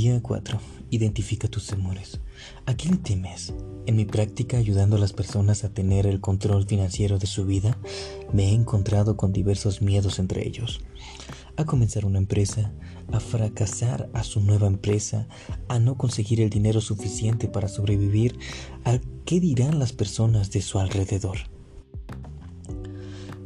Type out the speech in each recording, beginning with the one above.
Día 4. Identifica tus temores. ¿A qué temes? En mi práctica ayudando a las personas a tener el control financiero de su vida, me he encontrado con diversos miedos entre ellos. A comenzar una empresa, a fracasar a su nueva empresa, a no conseguir el dinero suficiente para sobrevivir, a qué dirán las personas de su alrededor.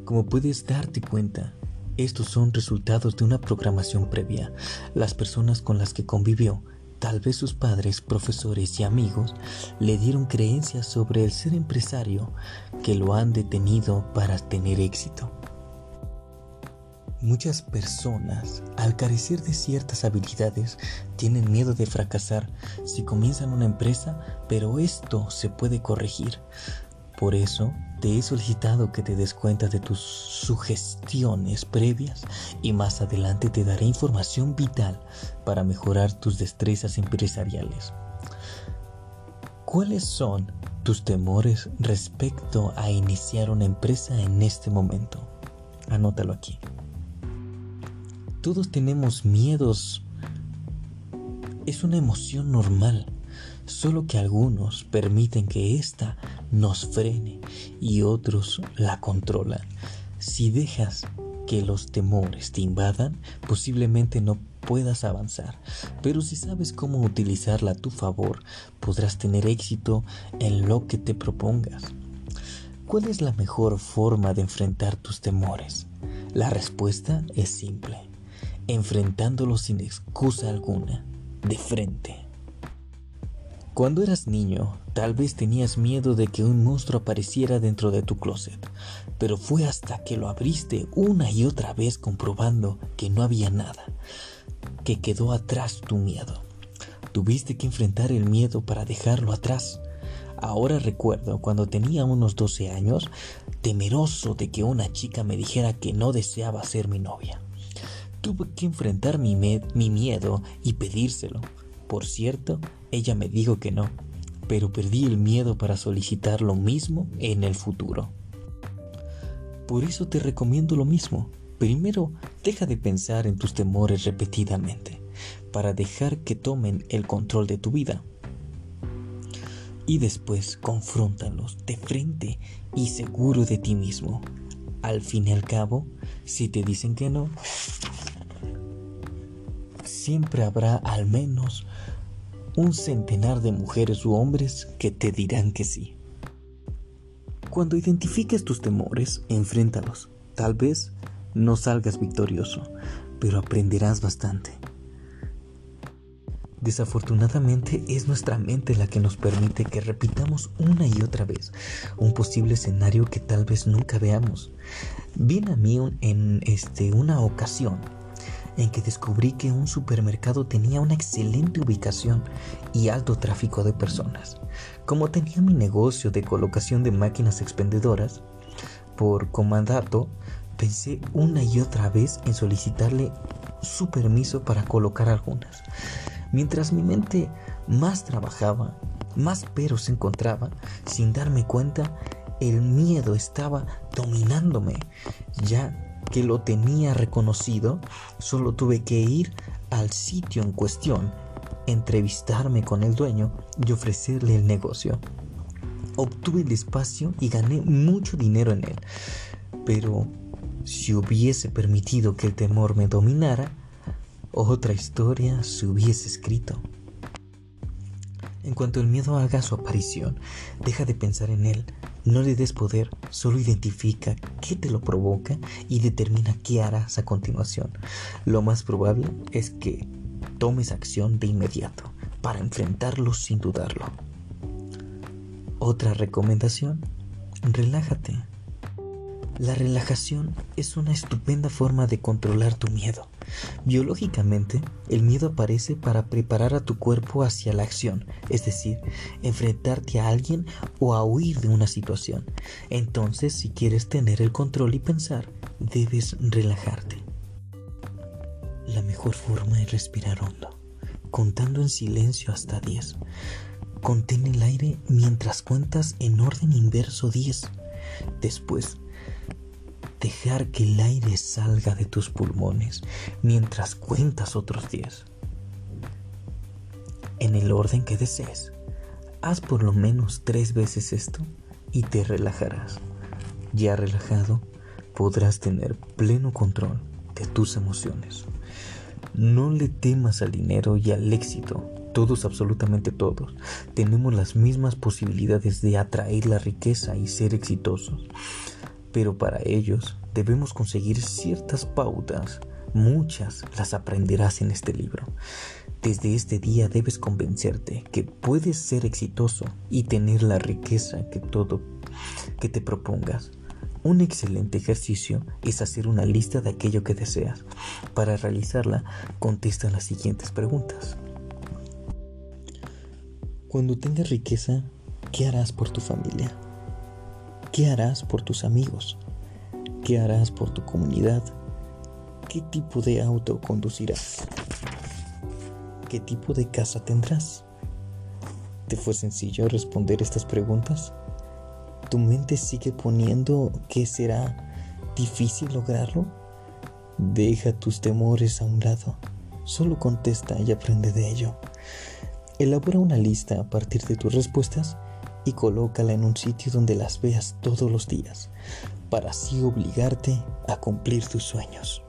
Como puedes darte cuenta, estos son resultados de una programación previa. Las personas con las que convivió, tal vez sus padres, profesores y amigos, le dieron creencias sobre el ser empresario que lo han detenido para tener éxito. Muchas personas, al carecer de ciertas habilidades, tienen miedo de fracasar si comienzan una empresa, pero esto se puede corregir. Por eso, te he solicitado que te des cuenta de tus sugestiones previas y más adelante te daré información vital para mejorar tus destrezas empresariales. ¿Cuáles son tus temores respecto a iniciar una empresa en este momento? Anótalo aquí. Todos tenemos miedos. Es una emoción normal solo que algunos permiten que ésta nos frene y otros la controlan. Si dejas que los temores te invadan, posiblemente no puedas avanzar, pero si sabes cómo utilizarla a tu favor, podrás tener éxito en lo que te propongas. ¿Cuál es la mejor forma de enfrentar tus temores? La respuesta es simple, enfrentándolos sin excusa alguna, de frente. Cuando eras niño, tal vez tenías miedo de que un monstruo apareciera dentro de tu closet, pero fue hasta que lo abriste una y otra vez comprobando que no había nada, que quedó atrás tu miedo. Tuviste que enfrentar el miedo para dejarlo atrás. Ahora recuerdo cuando tenía unos 12 años, temeroso de que una chica me dijera que no deseaba ser mi novia. Tuve que enfrentar mi, mi miedo y pedírselo. Por cierto, ella me dijo que no, pero perdí el miedo para solicitar lo mismo en el futuro. Por eso te recomiendo lo mismo. Primero, deja de pensar en tus temores repetidamente, para dejar que tomen el control de tu vida. Y después confróntalos de frente y seguro de ti mismo. Al fin y al cabo, si te dicen que no, siempre habrá al menos un centenar de mujeres u hombres que te dirán que sí. Cuando identifiques tus temores, enfréntalos. Tal vez no salgas victorioso, pero aprenderás bastante. Desafortunadamente es nuestra mente la que nos permite que repitamos una y otra vez un posible escenario que tal vez nunca veamos. Viene a mí en este, una ocasión en que descubrí que un supermercado tenía una excelente ubicación y alto tráfico de personas. Como tenía mi negocio de colocación de máquinas expendedoras, por comandato, pensé una y otra vez en solicitarle su permiso para colocar algunas. Mientras mi mente más trabajaba, más peros encontraba, sin darme cuenta, el miedo estaba dominándome. Ya que lo tenía reconocido, solo tuve que ir al sitio en cuestión, entrevistarme con el dueño y ofrecerle el negocio. Obtuve el espacio y gané mucho dinero en él. Pero si hubiese permitido que el temor me dominara, otra historia se hubiese escrito. En cuanto el miedo haga su aparición, deja de pensar en él, no le des poder, solo identifica qué te lo provoca y determina qué harás a continuación. Lo más probable es que tomes acción de inmediato para enfrentarlo sin dudarlo. Otra recomendación, relájate. La relajación es una estupenda forma de controlar tu miedo. Biológicamente, el miedo aparece para preparar a tu cuerpo hacia la acción, es decir, enfrentarte a alguien o a huir de una situación. Entonces, si quieres tener el control y pensar, debes relajarte. La mejor forma es respirar hondo, contando en silencio hasta 10. Contén el aire mientras cuentas en orden inverso 10. Después, dejar que el aire salga de tus pulmones mientras cuentas otros 10. en el orden que desees. Haz por lo menos tres veces esto y te relajarás. Ya relajado, podrás tener pleno control de tus emociones. No le temas al dinero y al éxito. Todos, absolutamente todos, tenemos las mismas posibilidades de atraer la riqueza y ser exitosos. Pero para ellos debemos conseguir ciertas pautas. Muchas las aprenderás en este libro. Desde este día debes convencerte que puedes ser exitoso y tener la riqueza que todo que te propongas. Un excelente ejercicio es hacer una lista de aquello que deseas. Para realizarla, contesta las siguientes preguntas. Cuando tengas riqueza, ¿qué harás por tu familia? ¿Qué harás por tus amigos? ¿Qué harás por tu comunidad? ¿Qué tipo de auto conducirás? ¿Qué tipo de casa tendrás? ¿Te fue sencillo responder estas preguntas? tu mente sigue poniendo que será difícil lograrlo, deja tus temores a un lado. Solo contesta y aprende de ello. Elabora una lista a partir de tus respuestas y colócala en un sitio donde las veas todos los días, para así obligarte a cumplir tus sueños.